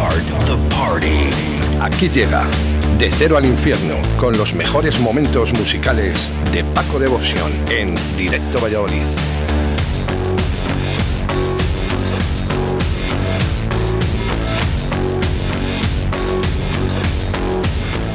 Start the party. Aquí llega De Cero al Infierno con los mejores momentos musicales de Paco Devoción en Directo Valladolid.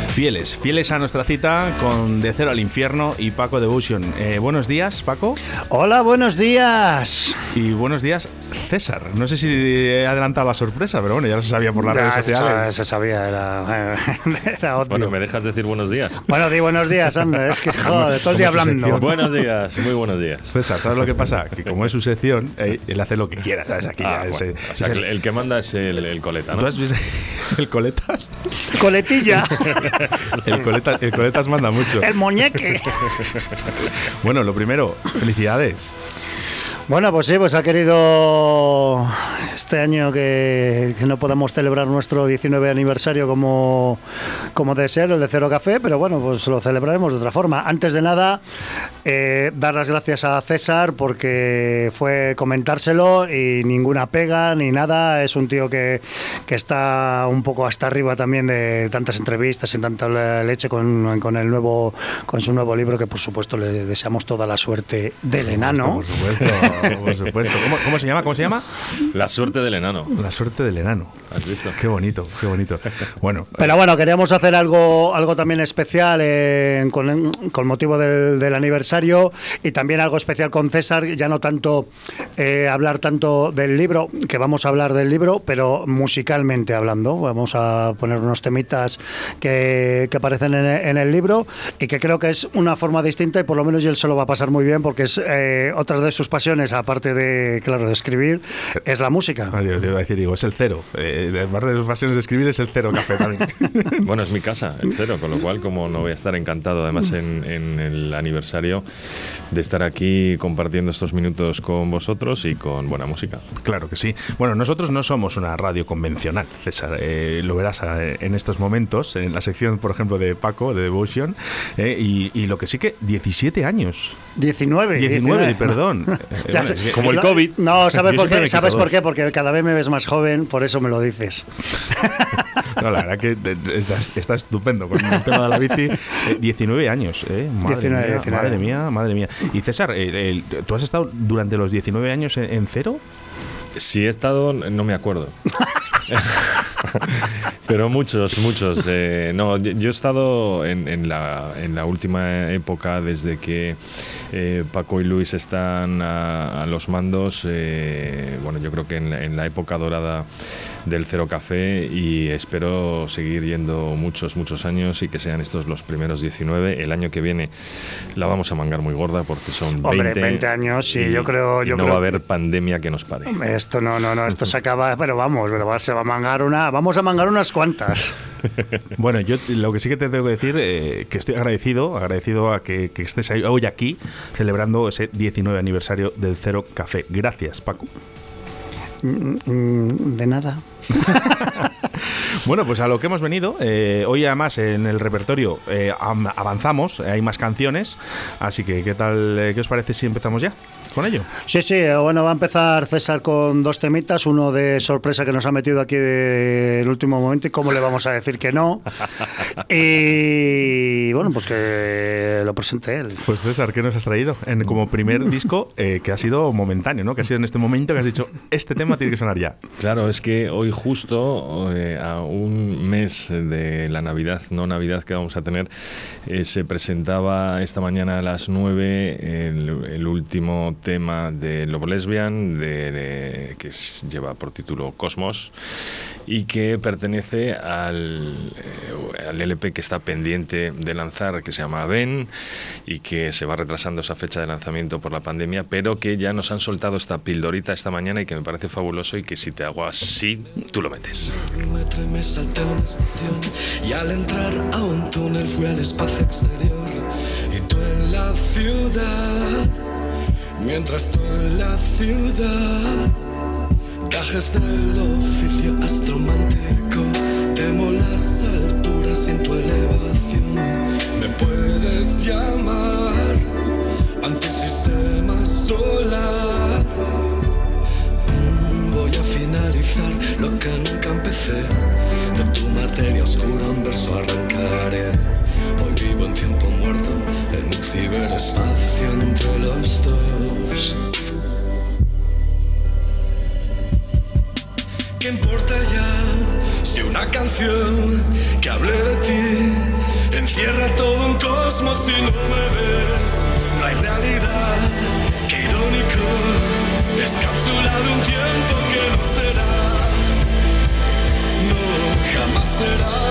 Fieles, fieles a nuestra cita con De Cero al Infierno y Paco Devotion. Eh, buenos días, Paco. Hola, buenos días. Y buenos días, César. No sé si he adelantado la sorpresa, pero bueno, ya lo se sabía por las redes sociales. Se sabía, era, era obvio. Bueno, ¿me dejas decir buenos días? Bueno, di buenos días, anda. Es que joder, todo el día hablando. Buenos días, muy buenos días. César, ¿sabes lo que pasa? Que como es su sección, eh, él hace lo que quiera, ¿sabes? Aquí Ah, ya, bueno, es- o sea, que el, el que manda es el, el coleta, ¿Tú ¿no? has visto el coletas? Coletilla, El coletas, el coletas manda mucho. el muñeque. Bueno, lo primero, felicidades. Bueno, pues sí, pues ha querido este año que, que no podamos celebrar nuestro 19 aniversario como, como de ser, el de Cero Café, pero bueno, pues lo celebraremos de otra forma. Antes de nada, eh, dar las gracias a César porque fue comentárselo y ninguna pega ni nada. Es un tío que, que está un poco hasta arriba también de tantas entrevistas y tanta le- leche con, con el nuevo, con su nuevo libro, que por supuesto le deseamos toda la suerte del enano. Por supuesto, por supuesto. ¿Cómo, cómo se llama? ¿Cómo se llama? La suerte del enano. La suerte del enano. ¿Has visto? Qué bonito, qué bonito. Bueno, Pero bueno, queríamos hacer algo, algo también especial eh, con, con motivo del, del aniversario y también algo especial con César, ya no tanto eh, hablar tanto del libro, que vamos a hablar del libro, pero musicalmente hablando. Vamos a poner unos temitas que, que aparecen en, en el libro y que creo que es una forma distinta y por lo menos él se lo va a pasar muy bien porque es eh, otra de sus pasiones, aparte de, claro, de escribir, es la música. Ah, Dios, te iba a decir, digo, es el cero. Eh, de parte de sus pasiones de escribir es el cero café también. Bueno, es mi casa, el cero, con lo cual, como no voy a estar encantado, además, en, en el aniversario, de estar aquí compartiendo estos minutos con vosotros y con buena música. claro que sí. Bueno, nosotros no somos una radio convencional, César. eh, lo verás eh, en estos momentos, en la sección, por ejemplo, de Paco, de Devotion. eh, y, y lo que sí que, 17 años. 19. 19, perdón. Eh, es que- Como el COVID. No, ¿sabes por qué? ¿Sabes por qué? Porque cada vez me ves más joven, por eso me lo dices. No, la verdad que de- está, estupendo con el tema de la bici. Eh, 19 años, ¿eh? Madre 19, mía, 19. madre mía, madre mía. Y César, el- el- ¿tú has estado durante los 19 años en, en cero? Si he estado, no me acuerdo. Pero muchos, muchos. eh, no, yo he estado en, en la, en la última época, desde que eh, Paco y Luis están a, a los mandos. eh, bueno, yo creo que en la, en la época dorada del Cero Café y espero seguir yendo muchos, muchos años y que sean estos los primeros 19. El año que viene la vamos a mangar muy gorda porque son 20. Hombre, 20 años, sí, yo creo- y yo no creo- va a haber pandemia que nos pare. Esto no, no, no, esto se acaba, pero vamos, pero va- se va a mangar una, vamos a mangar unas cuantas. Bueno, yo lo que sí que te tengo que decir, eh, que estoy agradecido, agradecido a que, que estés hoy aquí celebrando ese 19 aniversario del Cero Café. Gracias, Paco. Mm, De nada. Bueno, pues a lo que hemos venido, eh, hoy además en el repertorio eh, am- avanzamos, hay más canciones, así que ¿qué tal, eh, qué os parece si empezamos ya con ello? Sí, sí, eh, bueno, va a empezar César con dos temitas, uno de sorpresa que nos ha metido aquí de- el último momento y cómo le vamos a decir que no. Y bueno, pues que lo presente él. Pues César, ¿qué nos has traído? En, como primer disco eh, que ha sido momentáneo, ¿no? Que ha sido en este momento que has dicho, este tema tiene que sonar ya. Claro, es que hoy justo eh, a un mes de la Navidad, no Navidad que vamos a tener, eh, se presentaba esta mañana a las 9 el, el último tema de Lobo Lesbian, de, de- que lleva por título Cosmos y que pertenece al, eh, al LP que está pendiente de lanzar, que se llama Ben, y que se va retrasando esa fecha de lanzamiento por la pandemia, pero que ya nos han soltado esta pildorita esta mañana y que me parece fabuloso y que si te hago así, tú lo metes. Me estación y al entrar a un túnel fui al espacio exterior y tú en la ciudad, Mientras tú en la ciudad Cajes del oficio astromántico Temo las alturas sin tu elevación. Me puedes llamar Antisistema solar. Voy a finalizar lo que nunca empecé. De tu materia oscura un verso arrancaré ver espacio entre los dos. ¿Qué importa ya si una canción que hable de ti encierra todo un cosmos y no me ves? No hay realidad, qué irónico, es cápsula de un tiempo que no será, no jamás será.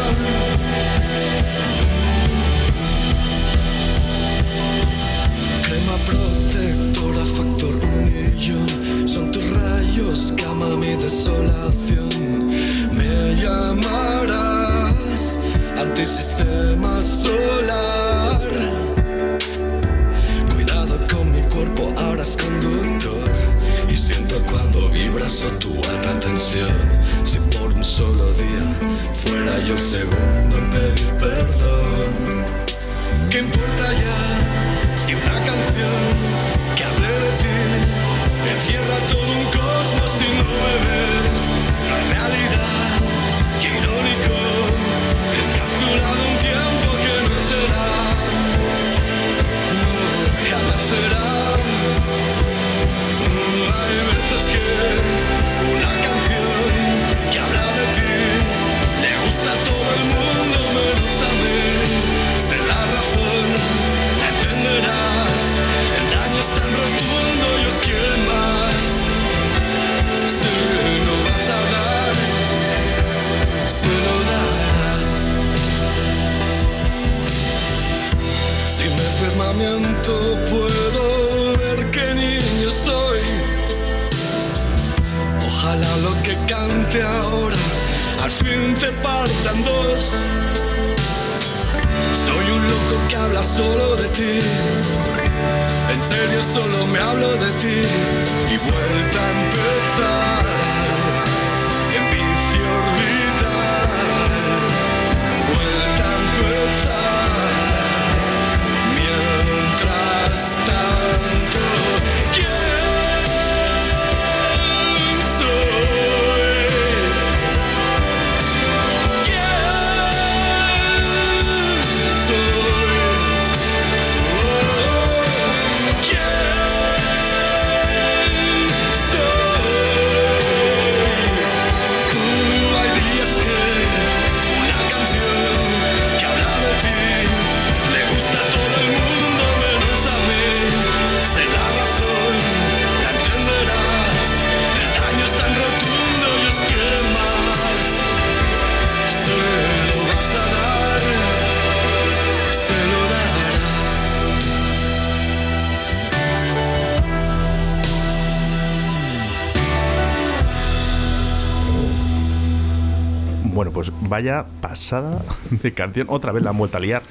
Vaya pasada de canción. Otra vez la han vuelto a liar.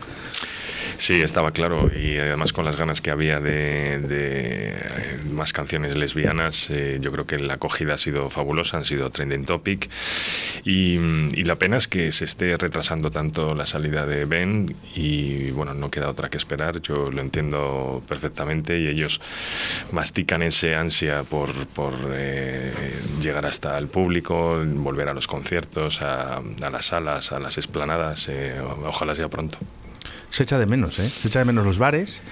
Sí, estaba claro. Y además con las ganas que había de, de, eh, más canciones lesbianas, eh, yo creo que la acogida ha sido fabulosa, han sido trending topic. Y, y la pena es que se esté retrasando tanto la salida de Ben y bueno, no queda otra que esperar, yo lo entiendo perfectamente y ellos mastican ese ansia por, por eh, llegar hasta el público, volver a los conciertos, a, a las salas, a las esplanadas, eh, ojalá sea pronto. Se echa de menos, ¿eh? Se echa de menos los bares,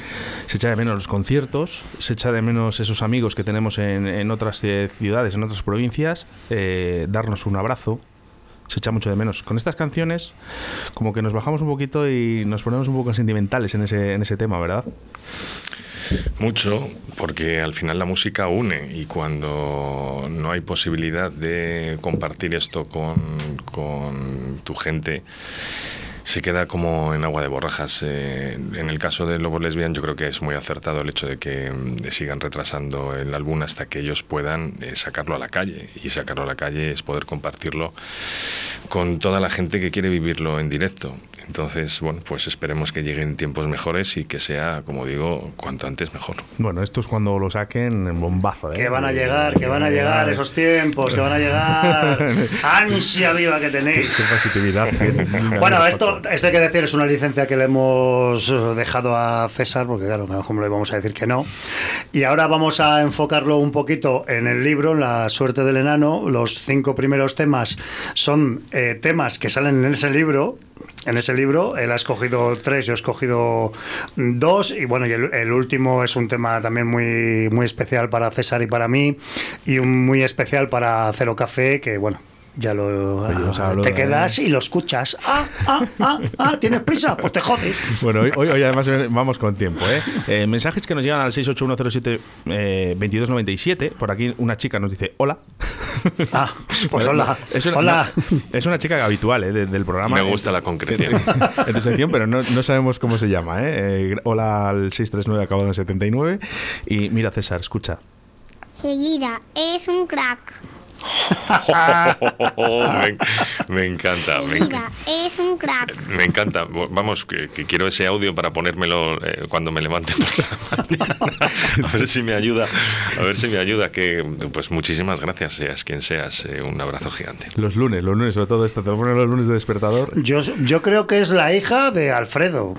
se echa de menos los conciertos, se echa de menos esos amigos que tenemos en, en otras eh, ciudades, en otras provincias, eh, darnos un abrazo. Se echa mucho de menos. Con estas canciones, como que nos bajamos un poquito y nos ponemos un poco sentimentales en ese, en ese tema, ¿verdad? Mucho, porque al final la música une y cuando no hay posibilidad de compartir esto con, con tu gente, se queda como en agua de borrajas. Eh, en el caso de Lobos Lesbian yo creo que es muy acertado el hecho de que mm, sigan retrasando el álbum hasta que ellos puedan eh, sacarlo a la calle. Y sacarlo a la calle es poder compartirlo con toda la gente que quiere vivirlo en directo. Entonces, bueno, pues esperemos que lleguen tiempos mejores y que sea, como digo, cuanto antes mejor. Bueno, esto es cuando lo saquen en bombazo. ¿eh? Que van a llegar, que van a llegar esos tiempos, que van a llegar. Ansia viva que tenéis. Qué positividad. Bueno, esto, esto hay que decir, es una licencia que le hemos dejado a César, porque claro, como le vamos a decir que no. Y ahora vamos a enfocarlo un poquito en el libro, La suerte del enano. Los cinco primeros temas son eh, temas que salen en ese libro. En ese libro. Él ha escogido tres, yo he escogido dos. Y bueno, y el, el último es un tema también muy, muy especial para César y para mí. Y un muy especial para Cero Café, que bueno, ya lo Oye, hemos ah, te de- quedas y lo escuchas. Ah, ah, ah, ah, ¿tienes prisa? Pues te jodes. Bueno, hoy, hoy, además eh, vamos con tiempo. ¿eh? Eh, mensajes que nos llegan al 68107-2297. eh, Por aquí una chica nos dice hola. Ah, pues, pues Bueno, hola. Es una, hola. no, es una chica habitual ¿eh? de- del programa. Me gusta Eh, la concreción. en tu sección, pero no, no sabemos cómo se llama. ¿eh? Eh, hola al 639 acabado en 79. Y mira, César, escucha. Seguida, eres un crack. Me, me encanta, me, eres un crack. me encanta. Vamos, que, que quiero ese audio para ponérmelo eh, cuando me levante por la mañana. A ver si me ayuda. A ver si me ayuda. Que, pues muchísimas gracias, seas quien seas. eh, un abrazo gigante. Los lunes, los lunes, sobre todo esto. Te lo ponen los lunes de despertador. Yo, yo creo que es la hija de Alfredo.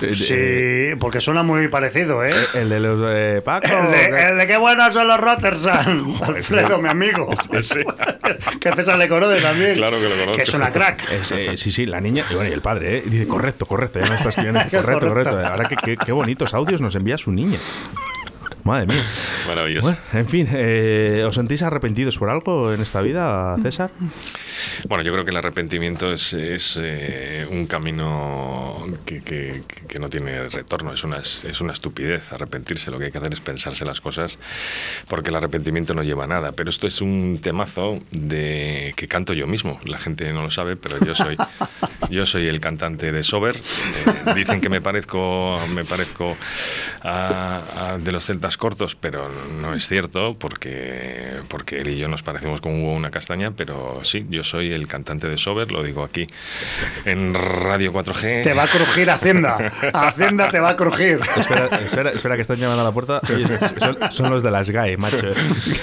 Eh, Sí, porque suena muy parecido, ¿eh? El de los eh, Paco. El de, ¿qué? el de qué buenos son los Rottersan. Alfredo, mi amigo. Que César le conoce también. Claro que lo conozco. Que es una crack. Eh, sí, sí, la niña y, bueno, y el padre, ¿eh? Dice, correcto, correcto, ya me está escribiendo. Correcto, Correcto. correcto. Ahora que qué, qué bonitos audios nos envía su niña. Madre mía. Maravilloso. Bueno, en fin, eh, ¿os sentís arrepentidos por algo en esta vida, César? Bueno, yo creo que el arrepentimiento es, es, eh, un camino que, que- no tiene retorno, es una, es una estupidez arrepentirse. Lo que hay que hacer es pensarse las cosas porque el arrepentimiento no lleva a nada. Pero esto es un temazo de que canto yo mismo. La gente no lo sabe, pero yo soy, yo soy el cantante de Sober. Eh, dicen que me parezco, me parezco a- de los celtas cortos, pero no es cierto porque, porque él y yo nos parecemos como una castaña, pero sí, yo soy el cantante de Sober, lo digo aquí en Radio 4G. Te va a crujir Hacienda. Hacienda te va a crujir. Espera, espera, espera, que están llamando a la puerta. Oye, son, son los de las GAE, macho.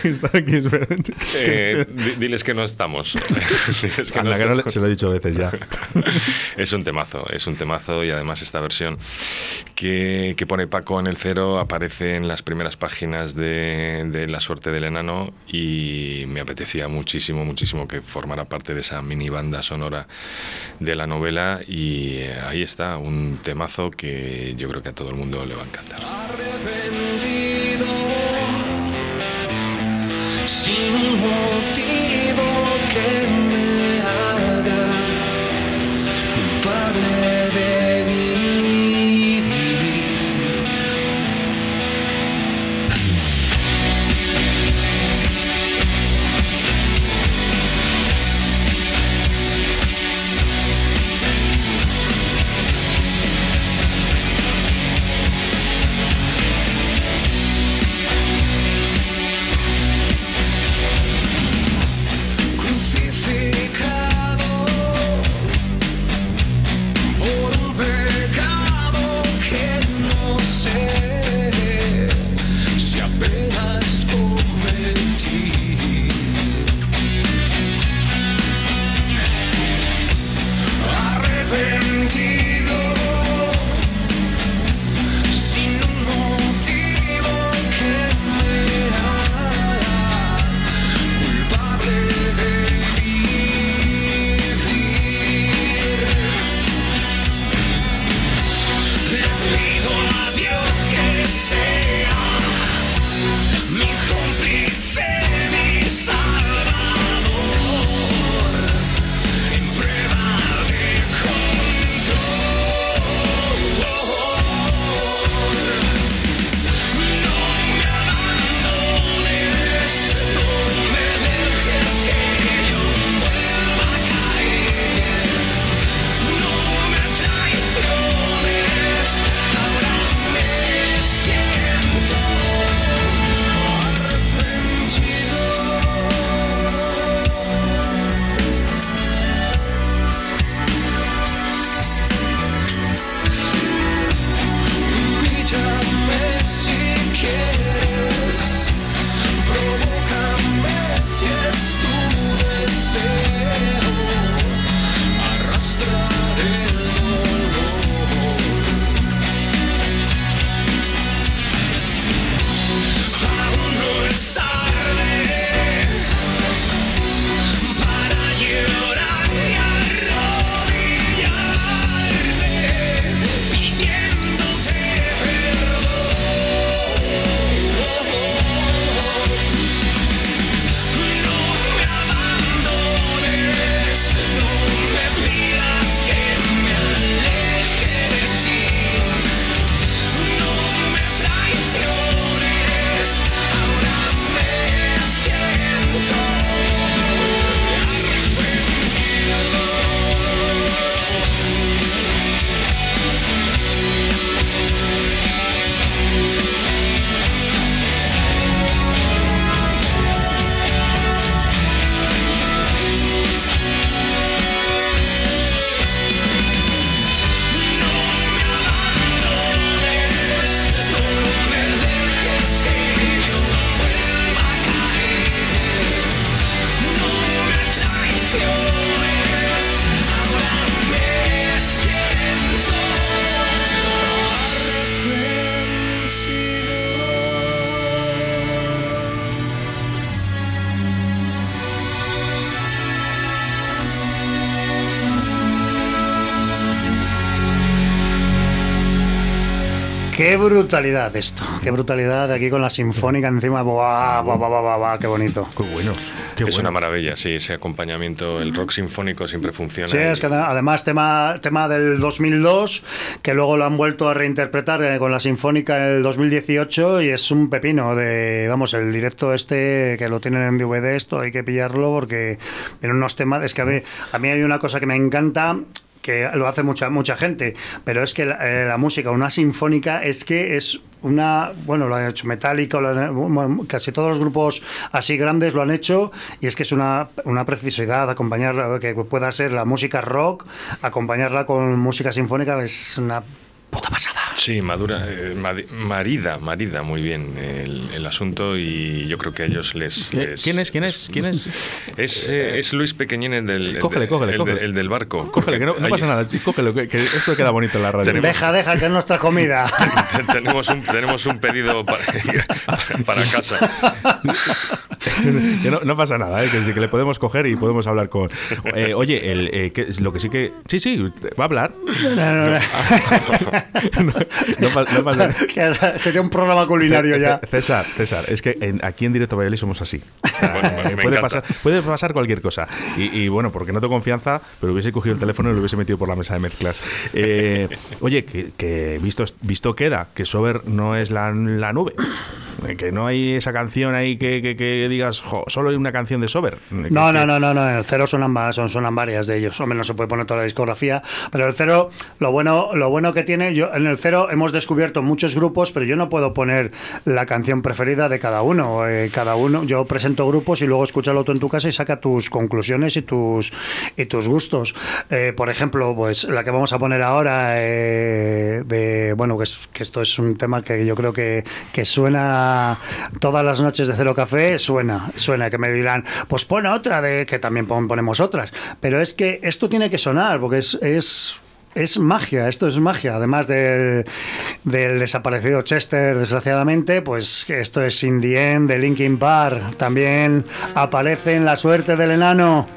Que están aquí esperando. Eh, di- diles que no estamos. Diles que no que no le- estamos. se lo he dicho veces ya. Es un temazo, es un temazo y además esta versión que, que pone Paco en el cero aparece en las primeras páginas de, de La suerte del enano y me apetecía muchísimo, muchísimo que formara parte de esa mini banda sonora de la novela y eh, ahí está, un temazo que yo creo que a todo el mundo le va a encantar. Qué brutalidad esto, qué brutalidad aquí con la sinfónica encima. Buah, buah, buah, buah, buah, qué bonito. Qué buenos. Qué es una maravilla, sí, ese acompañamiento, el rock sinfónico siempre funciona. Sí, es que ade- además tema, tema del 2002, que luego lo han vuelto a reinterpretar eh, con la Sinfónica en el 2018 y es un pepino de, vamos, el directo este que lo tienen en DVD, esto hay que pillarlo porque tiene unos temas, es que a mí, a mí hay una cosa que me encanta que lo hace mucha mucha gente, pero es que la, eh, la música, una sinfónica, es que es una, bueno, lo han hecho Metallica, lo casi todos los grupos así grandes lo han hecho y es que es una, una precisidad acompañar que pueda ser la música rock, acompañarla con música sinfónica es una puta pasada. Sí, madura, eh, marida, marida muy bien el, el asunto y yo creo que a ellos les... ¿Qué- les- ¿Quién es? ¿Quién es? ¿Quién es? Es, eh, es Luis Pequeñín el del... el Cógele, cógele, el de- cógele. el del barco. Cógele, que no, pasa nada. chico, Cógelo, que, que esto queda bonito en la radio. Tenemos- Deja, deja, que es nuestra comida. tenemos, un, tenemos un pedido para, para casa. que no, no pasa nada, ¿eh? que, que le podemos coger y podemos hablar con. Eh, oye, el, eh, que- lo que sí que. Sí, sí, va a hablar. No, no pa- no pasa Sería un programa culinario ya. César, César, es que en- aquí en Directo Valladolid somos así. O sea, Bueno, me- me puede, encanta. pasar, puede pasar cualquier cosa. Y, y bueno, porque no tengo confianza, pero hubiese cogido el teléfono y lo hubiese metido por la mesa de mezclas. Eh, oye, que, que visto, visto queda que Sober no es la, la nube. Que no hay esa canción ahí que, que- que digas, "Jo, solo hay una canción de Sober. No, no, no, no, no. En el cero sonan, va- son, sonan varias de ellos. Hombre, no se puede poner toda la discografía. Pero el cero, lo bueno, lo bueno que tiene, yo en el cero hemos descubierto muchos grupos, pero yo no puedo poner la canción preferida de cada uno. Eh, cada uno, yo presento grupos y luego escúchalo tú en tu casa y saca tus conclusiones y tus y tus gustos. Eh, por ejemplo, pues la que vamos a poner ahora, eh, de bueno, que, es- que esto es un tema que yo creo que, que suena todas las noches de Cero Café, suena, suena, que me dirán, pues pon otra de que también pon- ponemos otras. Pero es que esto tiene que sonar, porque es, es es magia, esto es magia. Además del, del desaparecido Chester, desgraciadamente, pues esto es In the End de Linkin Park. También aparece en La suerte del enano.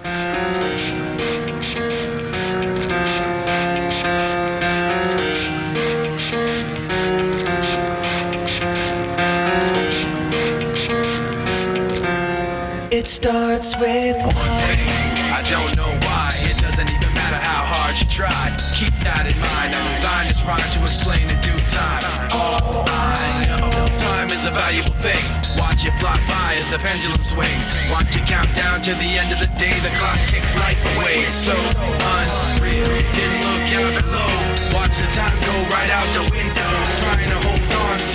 Starts with I don't know why. It doesn't even matter how hard you try. Keep that in mind. I designed this rhyme to explain in due time. All I know, time is a valuable thing. Watch it fly by as the pendulum swings. Watch it count down to the end of the day. The clock takes life away. It's so unreal. Didn't look out below. Watch the time go right out the window. Trying to hold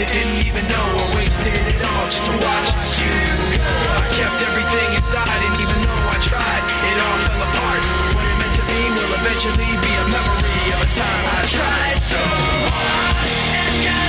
on didn't even know I wasted it all just to watch you go. I kept everything inside, and even though I tried, it all fell apart. What it meant to be will eventually be a memory of a time I tried so hard and got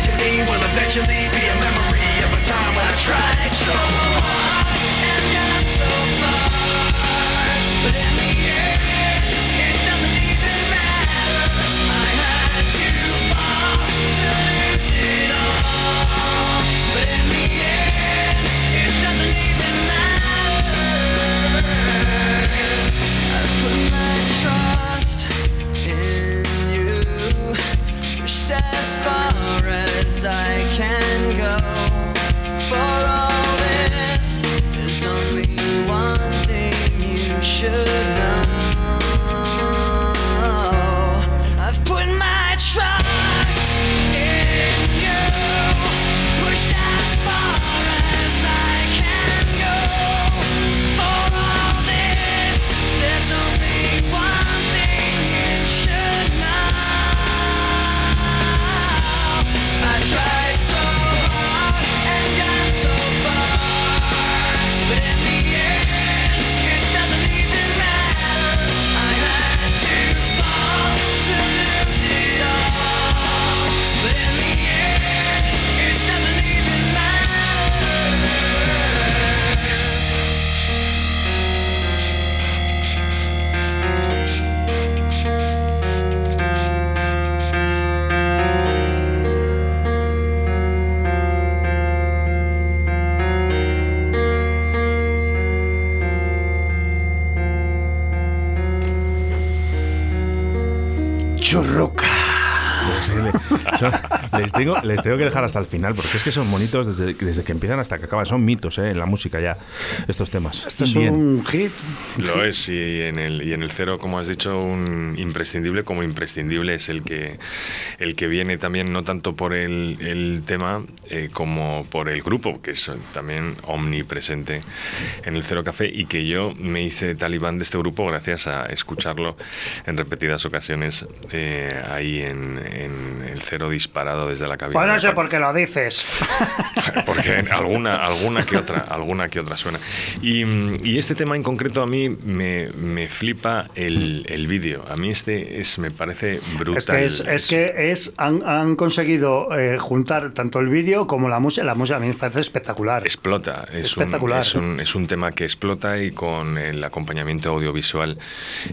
To me will eventually be a memory of a time when I tried so hard as far as I can go. Tengo, les tengo que dejar hasta el final, porque es que son bonitos desde, desde que empiezan hasta que acaban. Son mitos eh, en la música ya, estos temas. Esto es Bien. un hit. Lo es, y en el, y en el cero, como has dicho, un imprescindible como imprescindible es el que, el que viene también, no tanto por el, el tema eh, como por el grupo, que es también omnipresente en el Cero Café, y que yo me hice talibán de este grupo gracias a escucharlo en repetidas ocasiones eh, ahí en, en el Cero disparado desde la cabina. Pues no sé por qué lo dices. porque alguna, alguna que otra, alguna que otra suena. Y, y este tema en concreto a mí me, me flipa el, el vídeo. A mí este es, me parece brutal. Es que, es, es que es, han, han conseguido eh, juntar tanto el vídeo como la música. La música a mí me parece espectacular. Explota, es un, Espectacular. es, un, es un tema que explota y con el acompañamiento audiovisual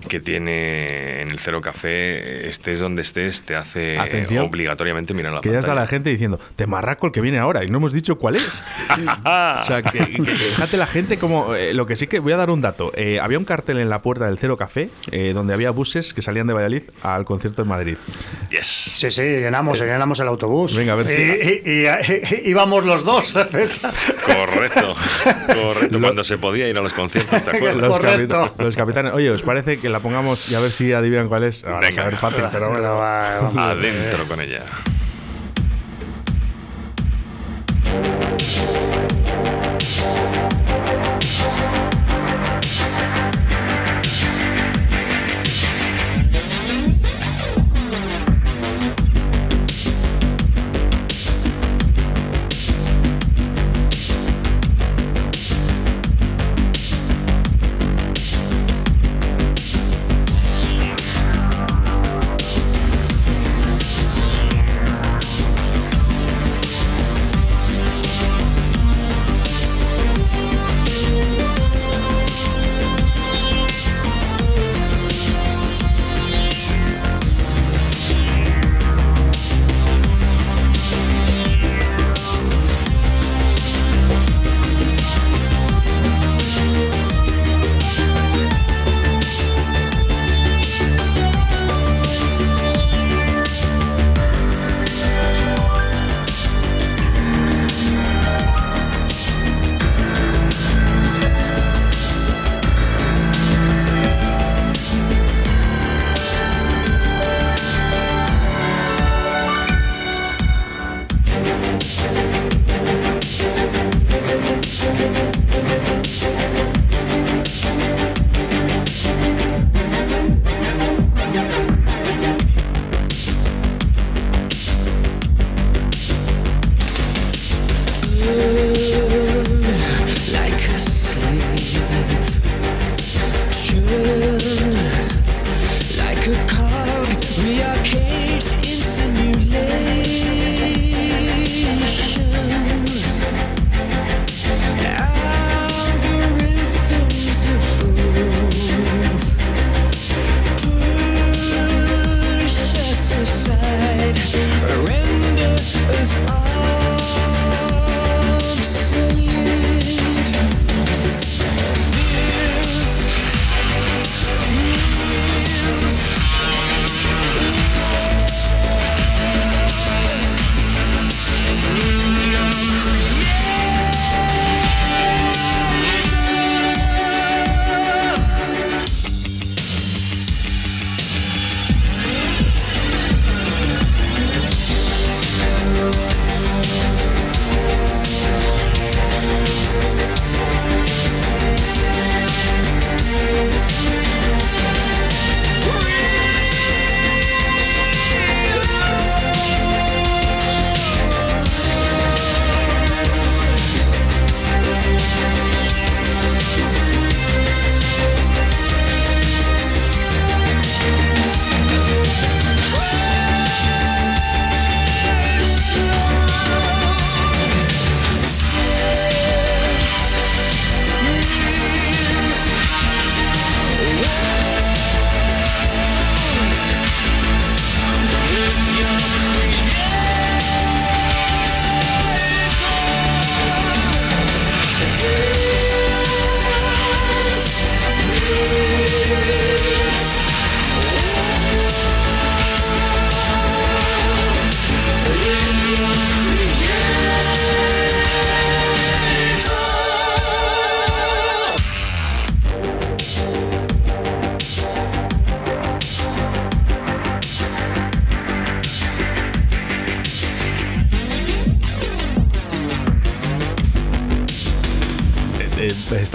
que tiene en el Cero Café, estés donde estés, te hace Atención, obligatoriamente mirar la Que ya está pantalla. la gente diciendo, te marraco el que viene ahora, y no hemos dicho cuál es. o sea, que, que- que fíjate la gente como... eh, lo que sí que voy a dar un dato. Eh, había un cartel en la puerta del Cero Café eh, donde había buses que salían de Valladolid al concierto en Madrid. Yes. Sí, sí, llenamos, llenamos el autobús. Venga, a ver si- Y, y- y- y- íbamos los dos, César. Correcto, correcto. Cuando se podía ir a los conciertos, ¿te acuerdas? Los, capita- los capitanes. Oye, ¿os parece que la pongamos y a ver si adivinan cuál es? Ahora, Venga. a ver, fácil, pero bueno. va, vamos. Adentro con ella. Thank you.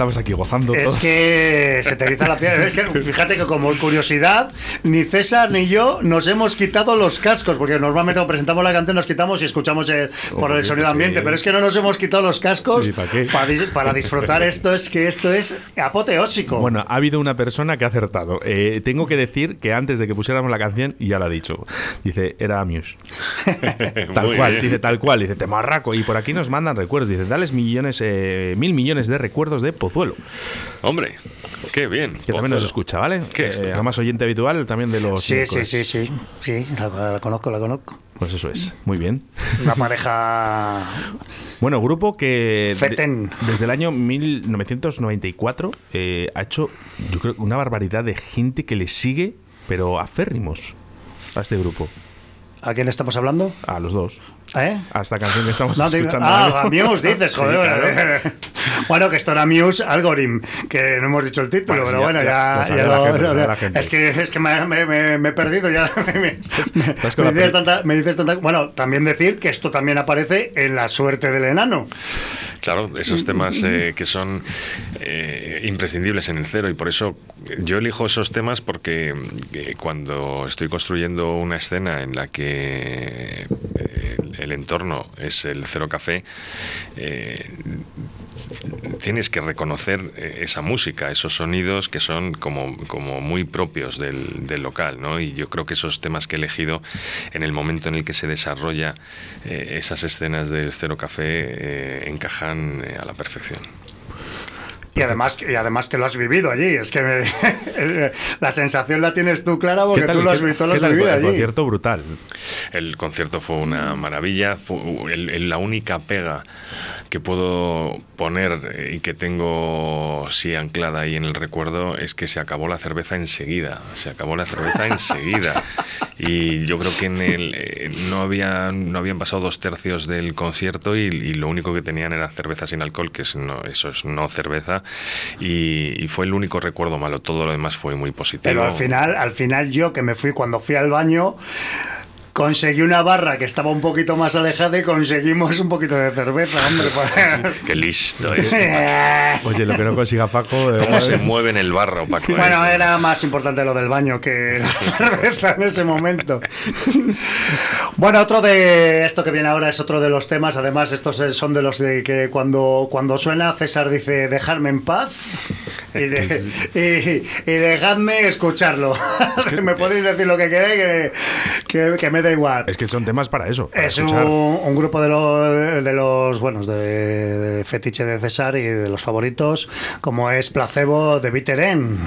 Estamos aquí gozando Es todos. que se te eriza la piel. Es que fíjate que como curiosidad, ni César ni yo nos hemos quitado los cascos, porque normalmente cuando presentamos la canción nos quitamos y escuchamos el- por el sonido sí. ambiente, pero es que no nos hemos quitado los cascos ¿Y para para, para disfrutar esto. Es que esto es apoteósico. Bueno, ha habido una persona que ha acertado. Eh, tengo que decir que antes de que pusiéramos la canción, ya lo ha dicho. Dice, era Muse. tal Muy cual, bien. dice tal cual. Dice, te marraco. Y por aquí nos mandan recuerdos. Dice, dales millones, eh, mil millones de recuerdos de Pozuelo. Hombre, qué bien. Que también nos escucha, ¿vale? Qué Eh, estupendo. además, oyente habitual también de los. sí, sí, sí, sí, sí, la, la conozco, la conozco. Pues eso es. Muy bien. Una pareja Bueno, grupo que de- Feten. desde el año 1994 eh, ha hecho, yo creo, una barbaridad de gente que le sigue, pero aférrimos a este grupo, ¿A quién estamos hablando? a los dos, ¿Eh? a esta canción que estamos No, escuchando. ah, a. Muse dices, Sí, joder. claro. bueno, que esto era Muse Algorithm, que no hemos dicho el título, Bueno, pero bueno, ya- ya, lo ya gente, lo. Es que, es que me, me- me- he perdido ya. me, estás con dices tanta, me dices tanta- Bueno, también decir que esto también aparece en La suerte del enano. Claro, esos temas eh, que son eh, imprescindibles en el cero y por eso yo elijo esos temas porque eh, cuando estoy construyendo una escena en la que el, el entorno es el cero café, tienes que reconocer eh, esa música, esos sonidos que son como, muy propios del, local, ¿no? Y yo creo que esos temas que he elegido en el momento en el que se desarrolla eh, esas escenas del Cero Café eh, encajan a la perfección. Y además, y además que lo has vivido allí. Es que me- la sensación la tienes tú clara porque ¿Qué tal- tú lo has, visto, lo has el vivido con- allí. el concierto brutal. El concierto fue una maravilla. Fue el- el- la única pega que puedo poner eh, y que tengo sí anclada ahí en el recuerdo es que se acabó la cerveza enseguida. Se acabó la cerveza enseguida. Y yo creo que en el, eh, no, había, no habían pasado dos tercios del concierto y, y lo único que tenían era cerveza sin alcohol, que es no, eso es no cerveza. Y, y fue el único recuerdo malo. Todo lo demás fue muy positivo. Pero al final, al final yo que me fui cuando fui al baño, conseguí una barra que estaba un poquito más alejada y conseguimos un poquito de cerveza, hombre. pues. Qué listo es. Oye, lo que no consiga Paco. de ¿Cómo se mueve en el barro, Paco? Bueno, ese? era más importante lo del baño que la cerveza en ese momento. Bueno, otro de esto que viene ahora es otro de los temas. Además, estos son de los de que cuando, cuando suena César dice dejarme en paz y, de- y- y dejadme escucharlo. Me podéis decir lo que queréis que, que, que me da igual. Es que son temas para eso. Para Es un grupo de, los de los buenos de, de fetiche de César y de los favoritos, como es Placebo de Bitter End.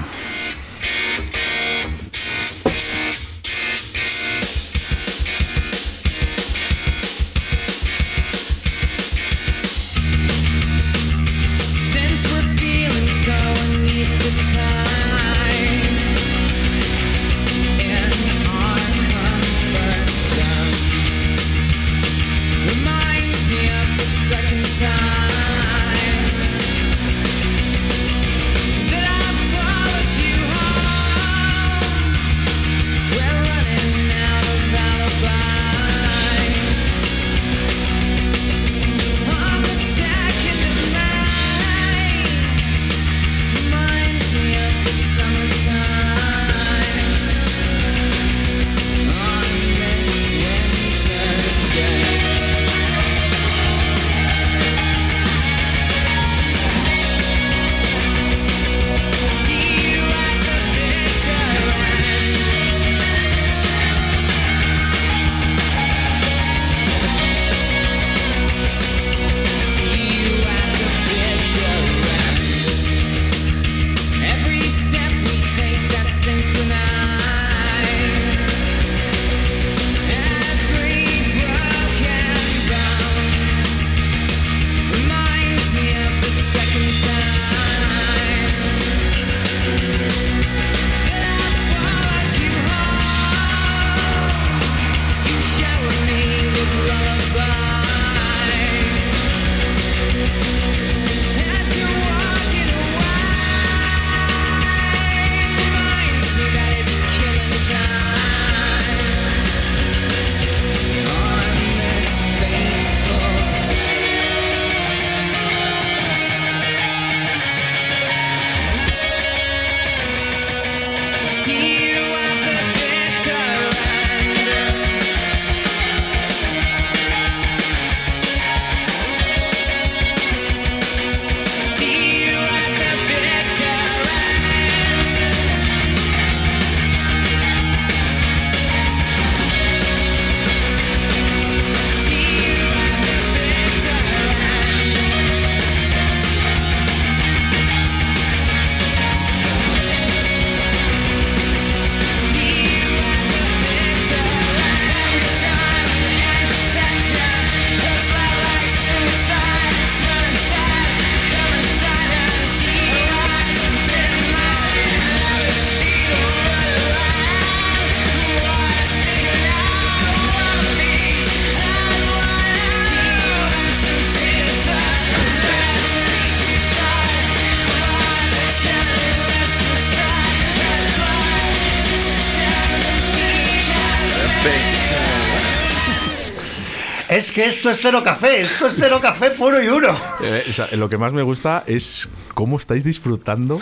Que esto es cero café, esto es cero café puro y duro. Eh, o sea, lo que más me gusta es cómo estáis disfrutando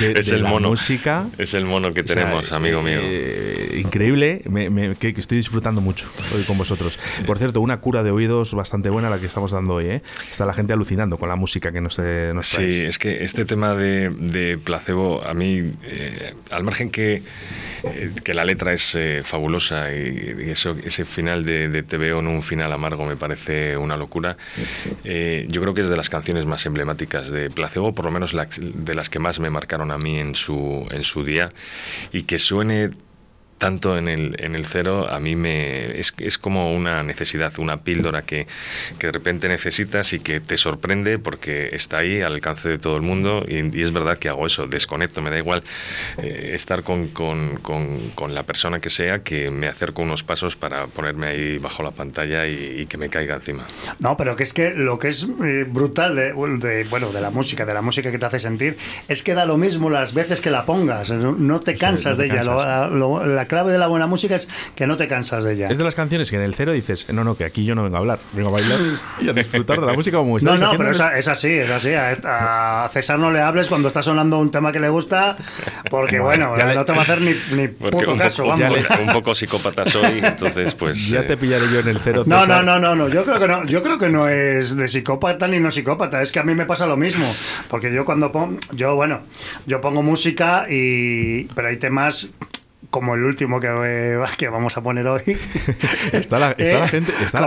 de, Es de el la mono. música. Es el mono que O sea, tenemos, amigo mío. eh, increíble, me- me- que, que estoy disfrutando mucho hoy con vosotros. Por cierto, una cura de oídos bastante buena la que estamos dando hoy. ¿eh? Está la gente alucinando con la música que nos, eh, nos Sí, es que este tema de, de placebo, a mí, eh, al margen que, eh, que la letra es eh, fabulosa y, y eso, ese final de, de Te veo en un final amargo me parece una locura, eh, yo creo que es de las canciones más emblemáticas de placebo, por lo menos la- de las que más me marcaron a mí en su, en su día, y que suene tanto en el, en el cero, a mí me es, es como una necesidad, una píldora que, que de repente necesitas y que te sorprende porque está ahí al alcance de todo el mundo y, y es verdad que hago eso, desconecto, me da igual eh, estar con, con- con- con la persona que sea, que me acerco unos pasos para ponerme ahí bajo la pantalla y, y que me caiga encima. No, pero que es que lo que es eh, brutal de, de- bueno, de la música, de la música que te hace sentir, es que da lo mismo las veces que la pongas. No, te cansas no te de ella. Lo- cansas. lo- la clave de la buena música es que no te cansas de ella. Es de las canciones que en el cero dices, no, no, que aquí yo no vengo a hablar, vengo a bailar y a disfrutar de la música como No, estáis no, haciendo pero es, el- a- es así, es así. A, a César no le hables cuando está sonando un tema que le gusta, porque bueno, le- no te va a hacer ni, ni puto un, caso, poco, vamos. un poco psicópata soy, entonces pues... Ya eh, te pillaré yo en el cero. No, no, no, no, no. Yo creo que no. Yo creo que no es de psicópata ni no psicópata. Es que a mí me pasa lo mismo, porque yo cuando pongo, yo bueno, yo pongo música y, pero hay temas como el último que, eh, que vamos a poner hoy. Está la, está Eh, la gente. Está la,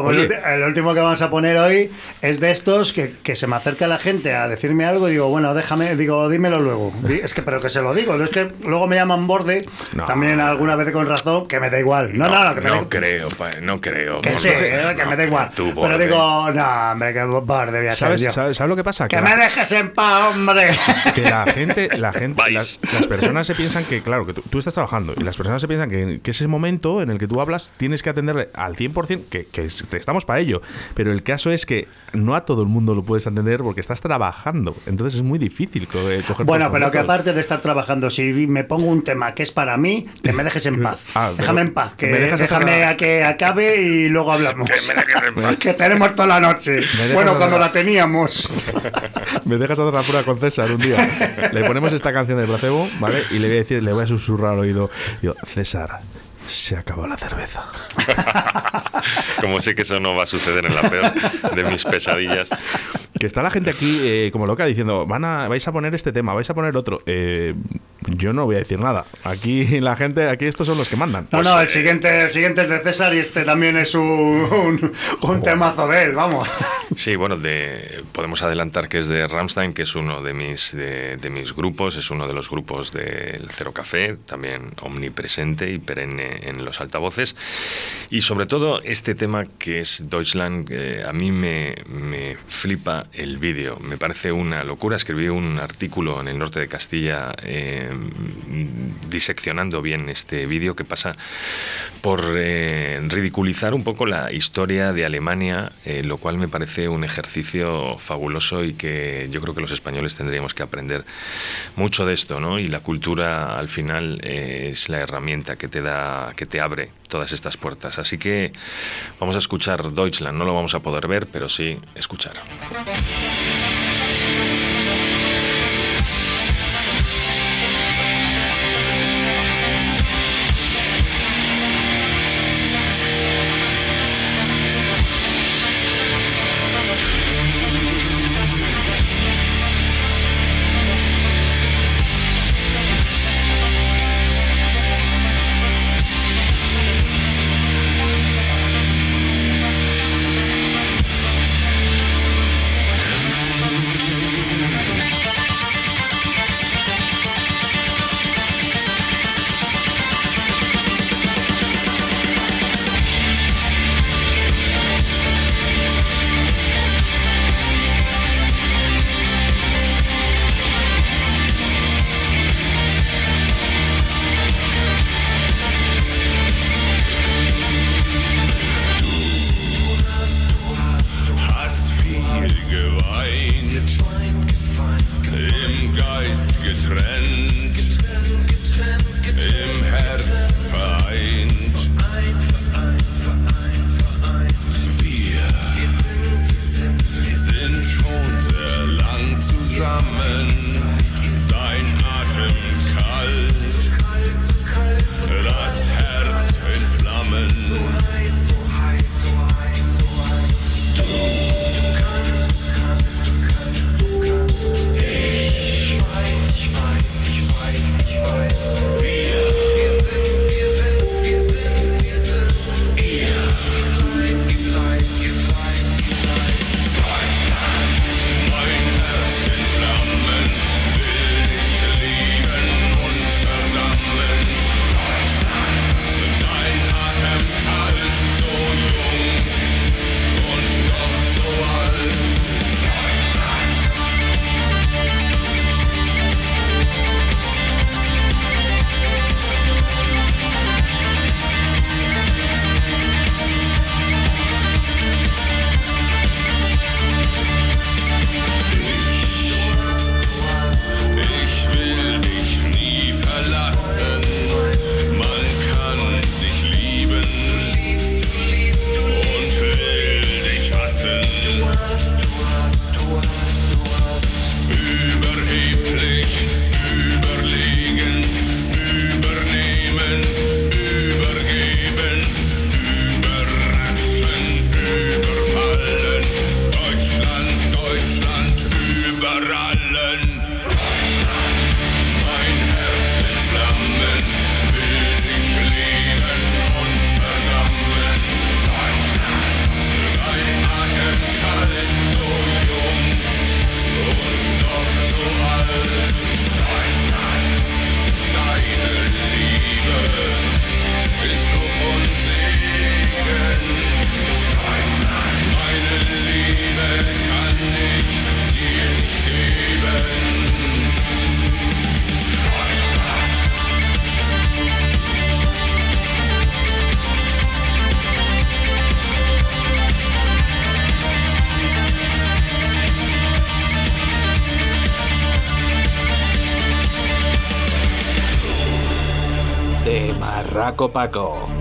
el, último que vamos a poner hoy es de estos que, que se me acerca la gente a decirme algo y digo, bueno, déjame, digo, dímelo luego. Es que, pero que se lo digo. no Es que luego me llaman borde, No. también alguna vez con razón, que me da igual. No, no, no, que me da- no creo, pa- no creo. que sí, eh, que No, me da igual. tú, Pero digo, no, hombre, que borde voy a ser ¿sabes, yo. sabes- sabes lo que pasa? Que la- me dejes en paz, hombre. que la gente, la gente las, las personas se piensan que, claro, que tú, tú estás trabajando y las personas se piensan que, que ese momento en el que tú hablas tienes que atenderle al 100%, que, que es- que estamos para ello. Pero el caso es que no a todo el mundo lo puedes atender porque estás trabajando. Entonces es muy difícil co- eh, coger Bueno, pero que aparte de estar trabajando, si me pongo un tema que es para mí, que me dejes en paz. Ah, déjame en paz, que me dejas déjame a que acabe y luego hablamos. Que. Que tenemos toda la noche. Bueno, cuando la- la teníamos. Me dejas hacer la prueba con César un día. Le ponemos esta canción de placebo, ¿vale? Y le voy a decir, le voy a susurrar al oído. Digo, César, se acabó la cerveza. Como sé que eso no va a suceder en la peor de mis pesadillas. Que está la gente aquí eh, como loca diciendo, van a, vais a poner este tema, vais a poner otro. Eh, yo no voy a decir nada. Aquí la gente, aquí estos son los que mandan. No, no, el siguiente, el siguiente es de César y este también es un, un, un temazo de él, vamos. Sí, bueno, de, podemos adelantar que es de Rammstein, que es uno de mis, de, de mis grupos, es uno de los grupos del Cero Café, también omnipresente y perenne en los altavoces. Y sobre todo este tema que es Deutschland, eh, a mí me, me flipa el vídeo, me parece una locura. Escribí un artículo en el norte de Castilla eh, diseccionando bien este vídeo que pasa por eh, ridiculizar un poco la historia de Alemania, eh, lo cual me parece un ejercicio fabuloso y que yo creo que los españoles tendríamos que aprender mucho de esto, ¿no? Y la cultura al final eh, es la herramienta que te da, que te abre todas estas puertas. Así que vamos a escuchar Deutschland, no lo vamos a poder ver, pero sí escuchar. Ferrari. Marraco Paco.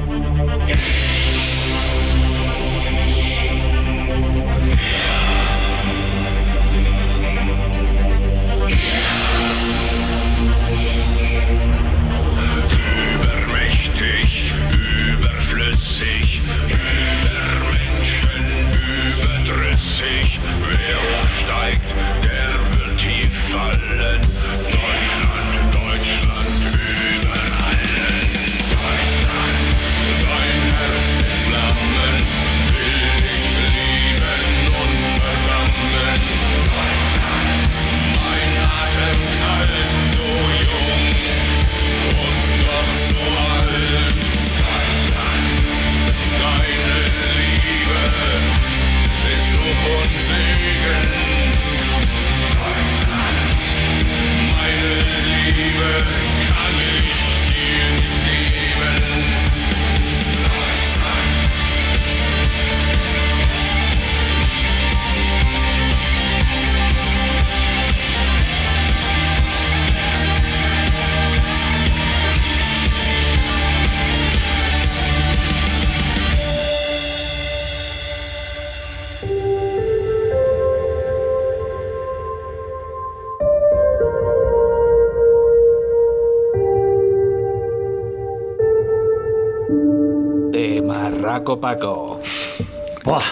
Paco. Buah,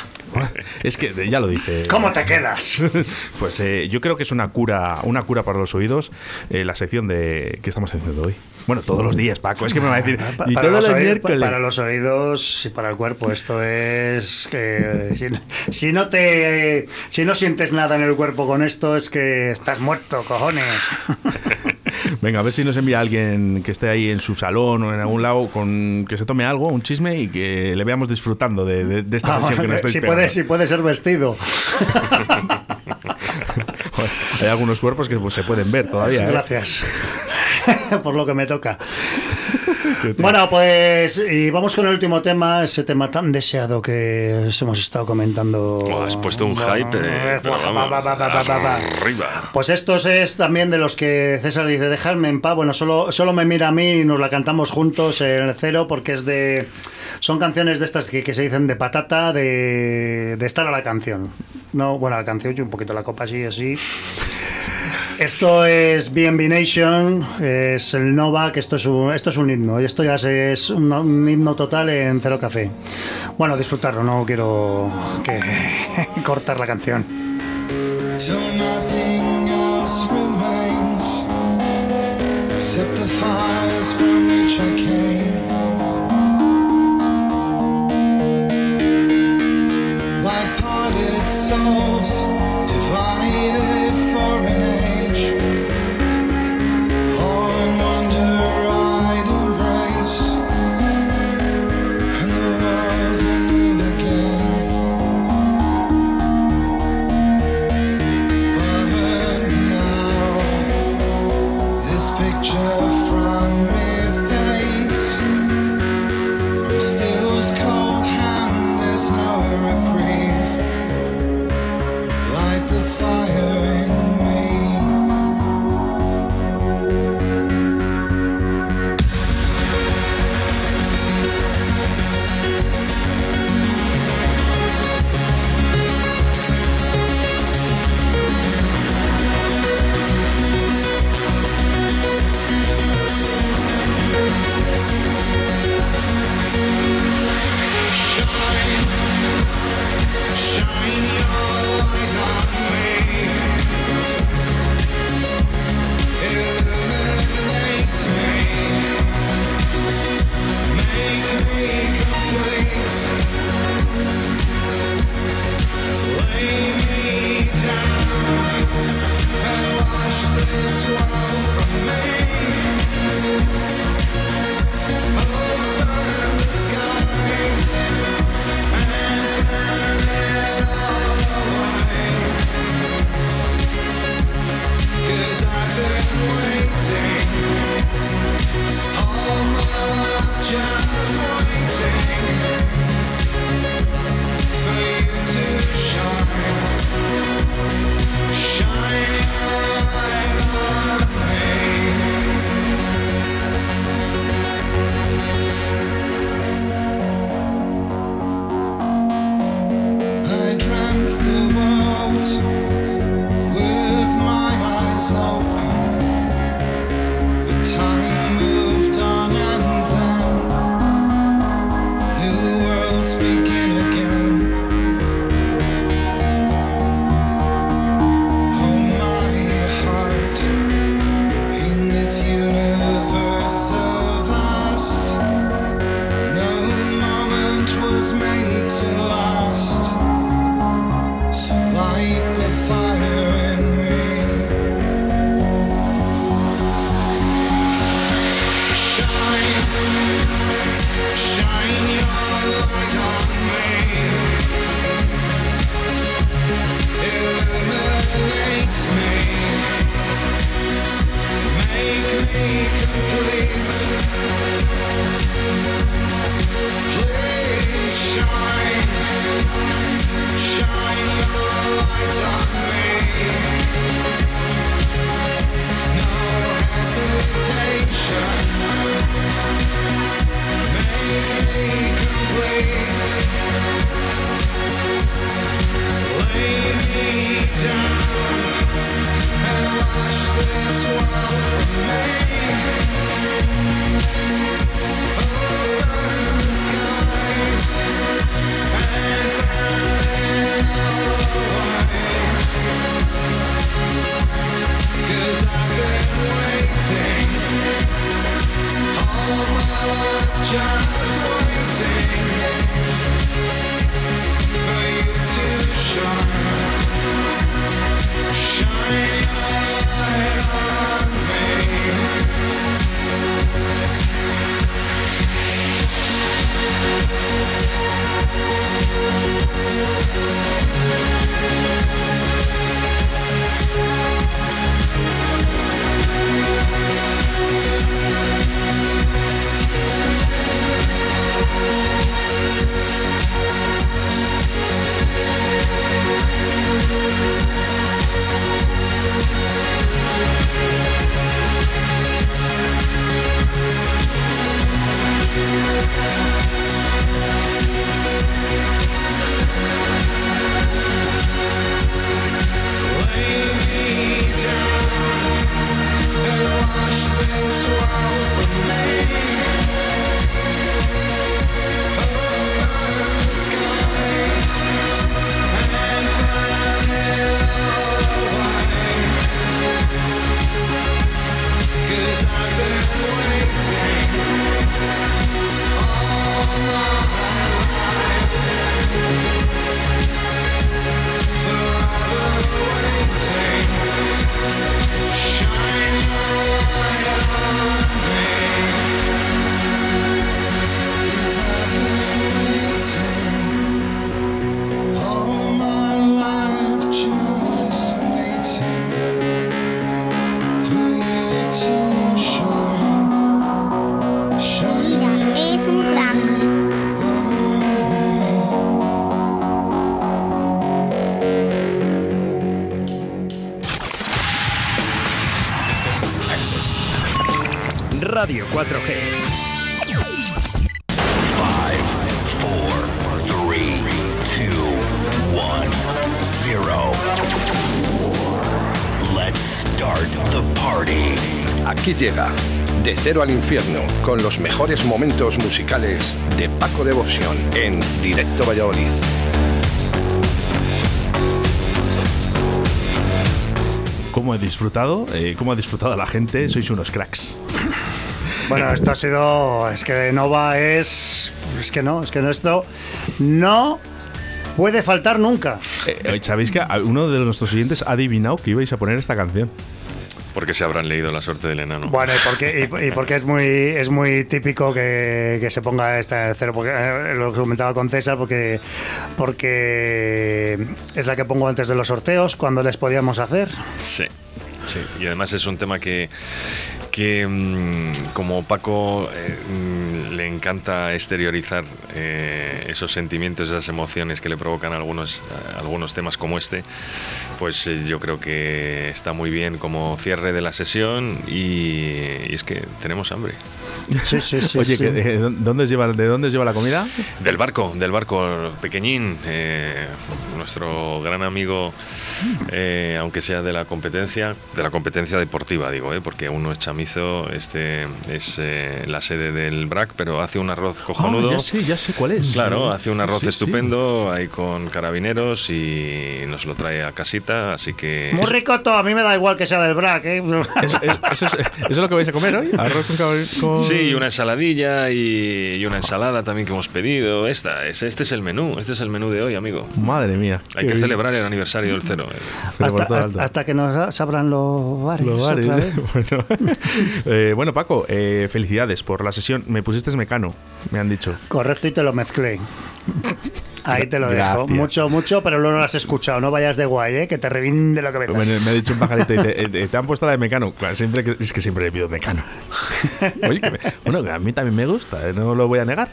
Es que ya lo dice. ¿Cómo te quedas? Pues eh, yo creo que es una cura, una cura para los oídos eh, la sección de que estamos haciendo hoy. Bueno, todos los días, Paco. Es que me va a decir. Pa- y para, todos los los oídos, miércoles. para los oídos y para el cuerpo esto es que si, si no te si no sientes nada en el cuerpo con esto es que estás muerto cojones Venga, a ver si nos envía alguien que esté ahí en su salón o en algún lado con que se tome algo, un chisme y que le veamos disfrutando de, de- de esta Ah, sesión que nos estáis si pegando. puede si puede ser vestido Hay algunos cuerpos que pues, se pueden ver todavía. ¿eh? gracias por lo que me toca Bueno, pues y vamos con el último tema, ese tema tan deseado que os hemos estado comentando. Oh, has puesto un Bueno, hype, eh, pero va, vamos, va, va, va, va, va, va. arriba. Pues estos es también de los que César dice, dejadme en paz. Bueno, solo, solo me mira a mí y nos la cantamos juntos en el cero porque es de... Son canciones de estas que, que se dicen de patata, de, de estar a la canción. No, bueno, la canción, yo un poquito la copa así, así. Esto es BNB Nation, es el Nova, que esto es un, esto es un himno, y esto ya es un, un himno total en Cero Café. Bueno, disfrutarlo, no quiero cortar la canción. Five, four, three, two, one, zero. Let's start the party. Aquí llega De Cero al Infierno con los mejores momentos musicales de Paco Devoción en Directo Valladolid. ¿Cómo he disfrutado? Eh, ¿Cómo ha disfrutado la gente? Sois unos cracks. Bueno, esto ha sido. Es que Nova es. Es que no, es que no, esto no puede faltar nunca. Eh, ¿Sabéis que uno de nuestros oyentes ha adivinado que ibais a poner esta canción? Porque se habrán leído La suerte del enano. Bueno, y porque, y, y porque es muy es muy típico que, que se ponga esta cero, porque eh, lo que comentaba con César, porque porque es la que pongo antes de los sorteos, cuando les podíamos hacer. Sí, sí. Y además es un tema que, que mm, como Paco eh, mm, le encanta exteriorizar eh, esos sentimientos, esas emociones que le provocan algunos, eh, algunos temas como este, pues eh, yo creo que está muy bien como cierre de la sesión y, y es que tenemos hambre. Sí, sí, sí. Oye, sí. que, ¿de, dónde lleva, ¿de dónde lleva la comida? Del barco, del barco pequeñín, eh, nuestro gran amigo, eh, aunque sea de la competencia, de la competencia deportiva, digo, eh, porque uno es chamizo, este es eh, la sede del BRAC, pero hace un arroz cojonudo. Ah, ya sé, ya sé cuál es. Claro, hace un arroz Sí, sí. estupendo ahí con carabineros y nos lo trae a casita, así que... Muy rico todo, a mí me da igual que sea del BRAC, ¿eh? ¿Eso, es- eso es, ¿Eso es lo que vais a comer hoy? ¿Arroz con, con- Sí, y una ensaladilla y, y una ensalada también que hemos pedido. Esta, es, este es el menú, este es el menú de hoy, amigo. Madre mía. Hay que bien. celebrar el aniversario del cero. Por hasta, que nos abran los bares. Los bares, otra ¿eh? vez. Bueno, Eh, bueno, Paco, eh, felicidades por la sesión. Me pusiste mecano, me han dicho. Correcto, y te lo mezclé. Ahí te lo dejo. Gracias. Mucho, mucho, pero luego no lo has escuchado. No vayas de guay, ¿eh? que te revinde la cabeza. Bueno, me ha dicho un pajarito, te, eh, te han puesto la de mecano. Claro, Siempre que, es que siempre le pido mecano. Oye, que me- bueno, a mí también me gusta, eh, no lo voy a negar.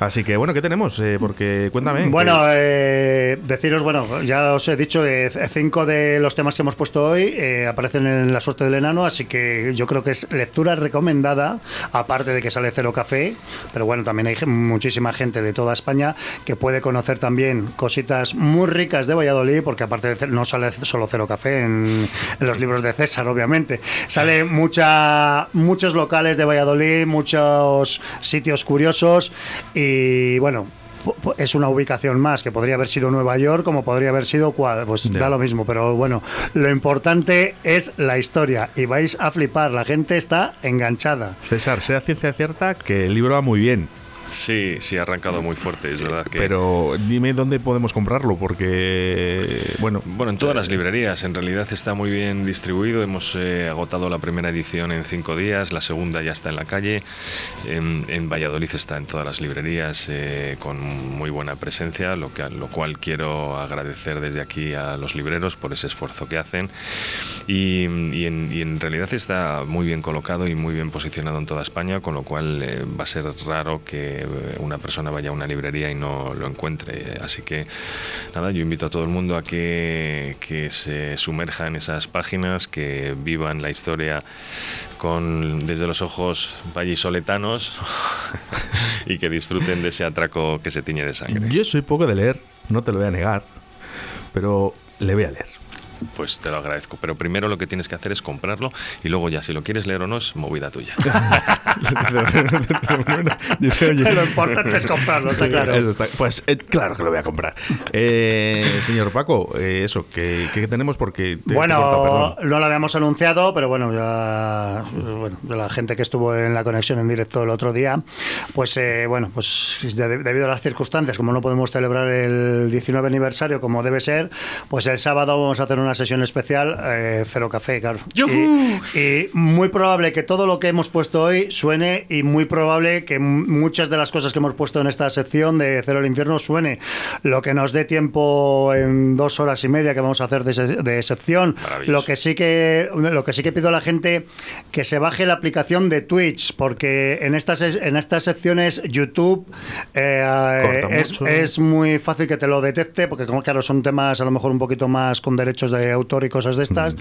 Así que, bueno, ¿qué tenemos? Eh, porque cuéntame. Bueno, que- eh, deciros, bueno, ya os he dicho que cinco de los temas que hemos puesto hoy eh, aparecen en La suerte del enano, así que yo creo que es lectura recomendada, aparte de que sale Cero Café, pero bueno, también hay muchísima gente de toda España que puede conocer también cositas muy ricas de Valladolid, porque aparte de, no sale solo Cero Café en, en los libros de César, obviamente, sale mucha, muchos locales de Valladolid, muchos sitios curiosos y bueno, es una ubicación más que podría haber sido Nueva York como podría haber sido cual pues Ya. da lo mismo pero bueno lo importante es la historia y vais a flipar la gente está enganchada César, sea ciencia cierta que el libro va muy bien. Sí, sí, ha arrancado muy fuerte, es verdad que... Pero dime dónde podemos comprarlo, porque, bueno, Bueno, en todas las librerías, en realidad está muy bien distribuido. Hemos eh, agotado la primera edición en cinco días, la segunda ya está en la calle. En, en Valladolid está en todas las librerías eh, con muy buena presencia, lo, que, lo cual quiero agradecer desde aquí a los libreros por ese esfuerzo que hacen. Y, y en, y en realidad está muy bien colocado y muy bien posicionado en toda España, con lo cual eh, va a ser raro que eh, una persona vaya a una librería y no lo encuentre. Así que nada, yo invito a todo el mundo a que, que se sumerja en esas páginas, que vivan la historia con desde los ojos vallisoletanos y que disfruten de ese atraco que se tiñe de sangre. yo soy poco de leer, no te lo voy a negar, pero le voy a leer. Pues te lo agradezco. Pero primero lo que tienes que hacer es comprarlo y luego ya si lo quieres leer o no es movida tuya. Dice, oye, lo importante es comprarlo está claro Eso está- Pues eh, claro que lo voy a comprar. Eh, señor Paco, eh, eso, que, que tenemos porque... te- Bueno, no lo habíamos anunciado, pero bueno, ya bueno, de la gente que estuvo en la conexión en directo el otro día, pues eh, bueno, pues debido a las circunstancias, como no podemos celebrar el 19 aniversario como debe ser, pues el sábado vamos a hacer una sesión especial, eh, Cero Café, claro. Y, y muy probable que todo lo que hemos puesto hoy suene y muy probable que muchas de las cosas que hemos puesto en esta sección de Cero al Infierno suene. Lo que nos dé tiempo en dos horas y media que vamos a hacer de, se- de sección. Lo que sí que lo que sí que pido a la gente que se baje la aplicación de Twitch porque en estas en estas secciones YouTube eh, es, mucho. es muy fácil que te lo detecte porque como claro son temas a lo mejor un poquito más con derechos de de autor y cosas de estas,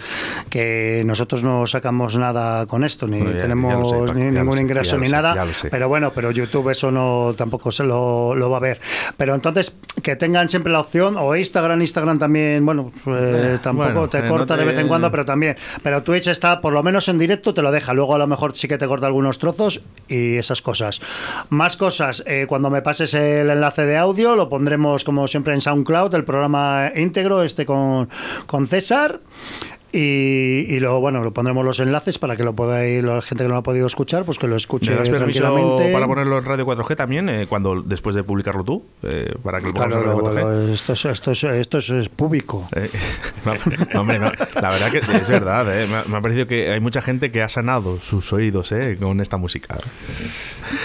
que nosotros no sacamos nada con esto, ni Bueno, ya- ya tenemos sé, ni ningún sé, ingreso ni sé, nada, pero bueno, pero YouTube eso no tampoco se lo, lo va a ver. Pero entonces, que tengan siempre la opción, o Instagram, Instagram también, bueno, eh, tampoco bueno, te eh, corta no de vez en cuando, pero también. Pero Twitch está, por lo menos en directo, te lo deja. Luego a lo mejor sí que te corta algunos trozos y esas cosas. Más cosas, eh, cuando me pases el enlace de audio, lo pondremos como siempre en SoundCloud, el programa íntegro, este con, con César. Y, y luego, bueno, lo pondremos los enlaces para que lo podáis, la gente que no lo ha podido escuchar, pues que lo escuche ¿Me das tranquilamente. para ponerlo en Radio 4G también, eh, cuando después de publicarlo tú? Eh, para que lo Claro, en Radio lo- 4G. lo- esto, es, esto, es, esto es- es público. Eh, no, no, hombre, no. La verdad que es verdad, eh. me, ha, me ha parecido que hay mucha gente que ha sanado sus oídos eh, con esta música.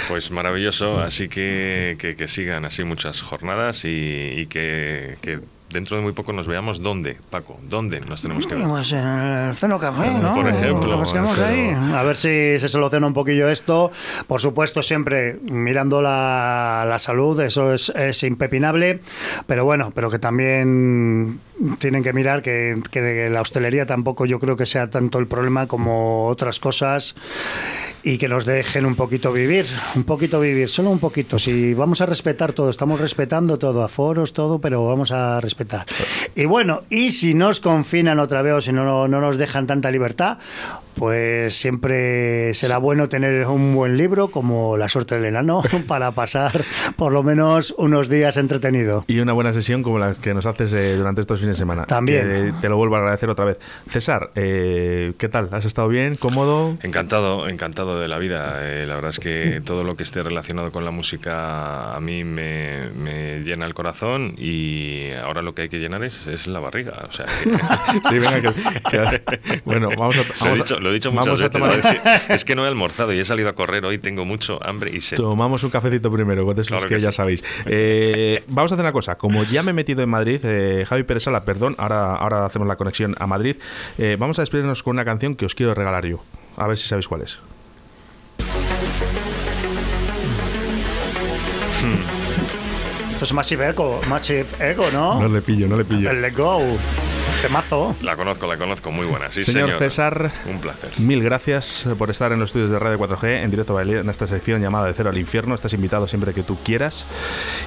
Pues maravilloso, así que, que, que sigan así muchas jornadas y, y que, que dentro de muy poco nos veamos dónde, Paco, dónde nos tenemos que ver. Pues en el Ceno Café, ¿no? por ejemplo, Nos quedamos pero- ahí. A ver si se soluciona un poquillo esto. Por supuesto, siempre mirando la, la salud, eso es, es impepinable. Pero bueno, pero que también tienen que mirar que, que la hostelería tampoco yo creo que sea tanto el problema como otras cosas y que nos dejen un poquito vivir, un poquito vivir, solo un poquito. Si vamos a respetar todo, estamos respetando todo, aforos, todo, pero vamos a respetar. Y bueno, y si nos confinan otra vez o si no, no nos dejan tanta libertad, pues siempre será bueno tener un buen libro como La suerte del enano para pasar por lo menos unos días entretenido. Y una buena sesión como la que nos haces eh, durante estos fines de semana. También. Que te lo vuelvo a agradecer otra vez. César, eh, ¿qué tal? ¿Has estado bien? ¿Cómodo? Encantado, encantado de la vida. Eh, la verdad es que todo lo que esté relacionado con la música a mí me, me llena el corazón y ahora lo que hay que llenar es, es la barriga. O sea, que- Sí, venga, que- que- bueno, vamos a- lo, vamos he dicho, lo he dicho muchas a veces. tomar-. Es, que, no he almorzado y he salido a correr hoy, tengo mucho hambre y sed. Tomamos un cafecito primero, con esos Claro que, que ya sí. sabéis. Eh, vamos a hacer una cosa. Como ya me he metido en Madrid, eh, Javi Pérez Sala, perdón, ahora, ahora hacemos la conexión a Madrid. Eh, vamos a despedirnos con una canción que os quiero regalar yo. A ver si sabéis cuál es. Esto es Massive Echo, Massive Echo, ¿no? No le pillo, no le pillo. El Let Go, temazo. La conozco, la conozco, muy buena. Sí, Señor señor. César, Un placer. Mil gracias por estar en los estudios de Radio 4G, en directo en esta sección llamada De Cero al Infierno. Estás invitado siempre que tú quieras.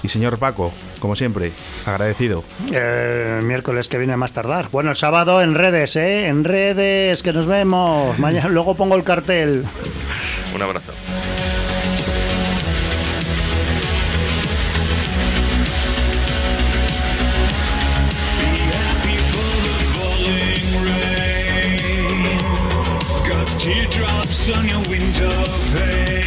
Y señor Paco, como siempre, agradecido. El miércoles que viene a más tardar. Bueno, el sábado en redes, ¿eh? En redes, que nos vemos. Mañana, luego pongo el cartel. Un abrazo. Teardrops on your window pane.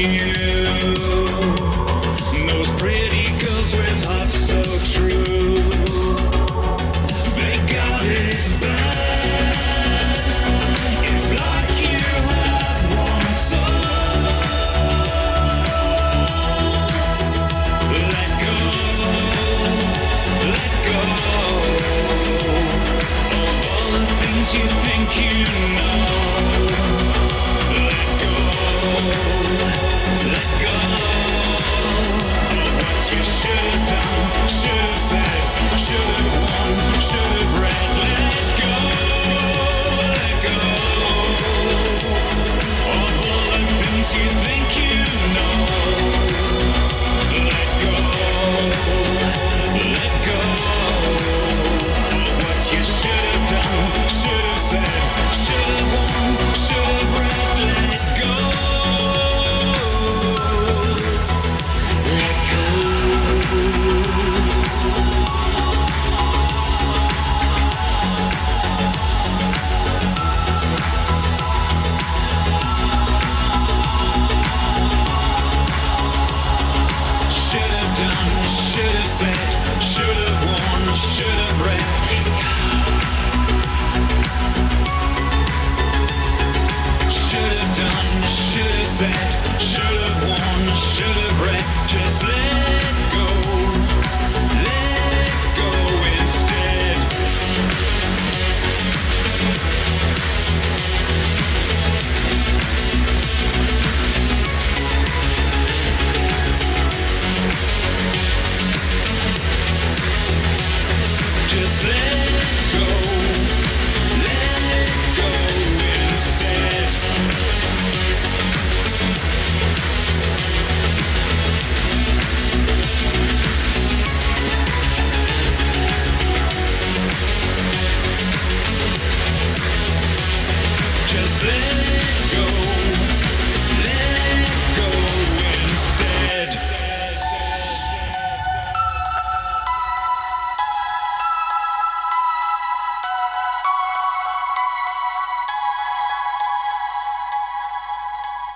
You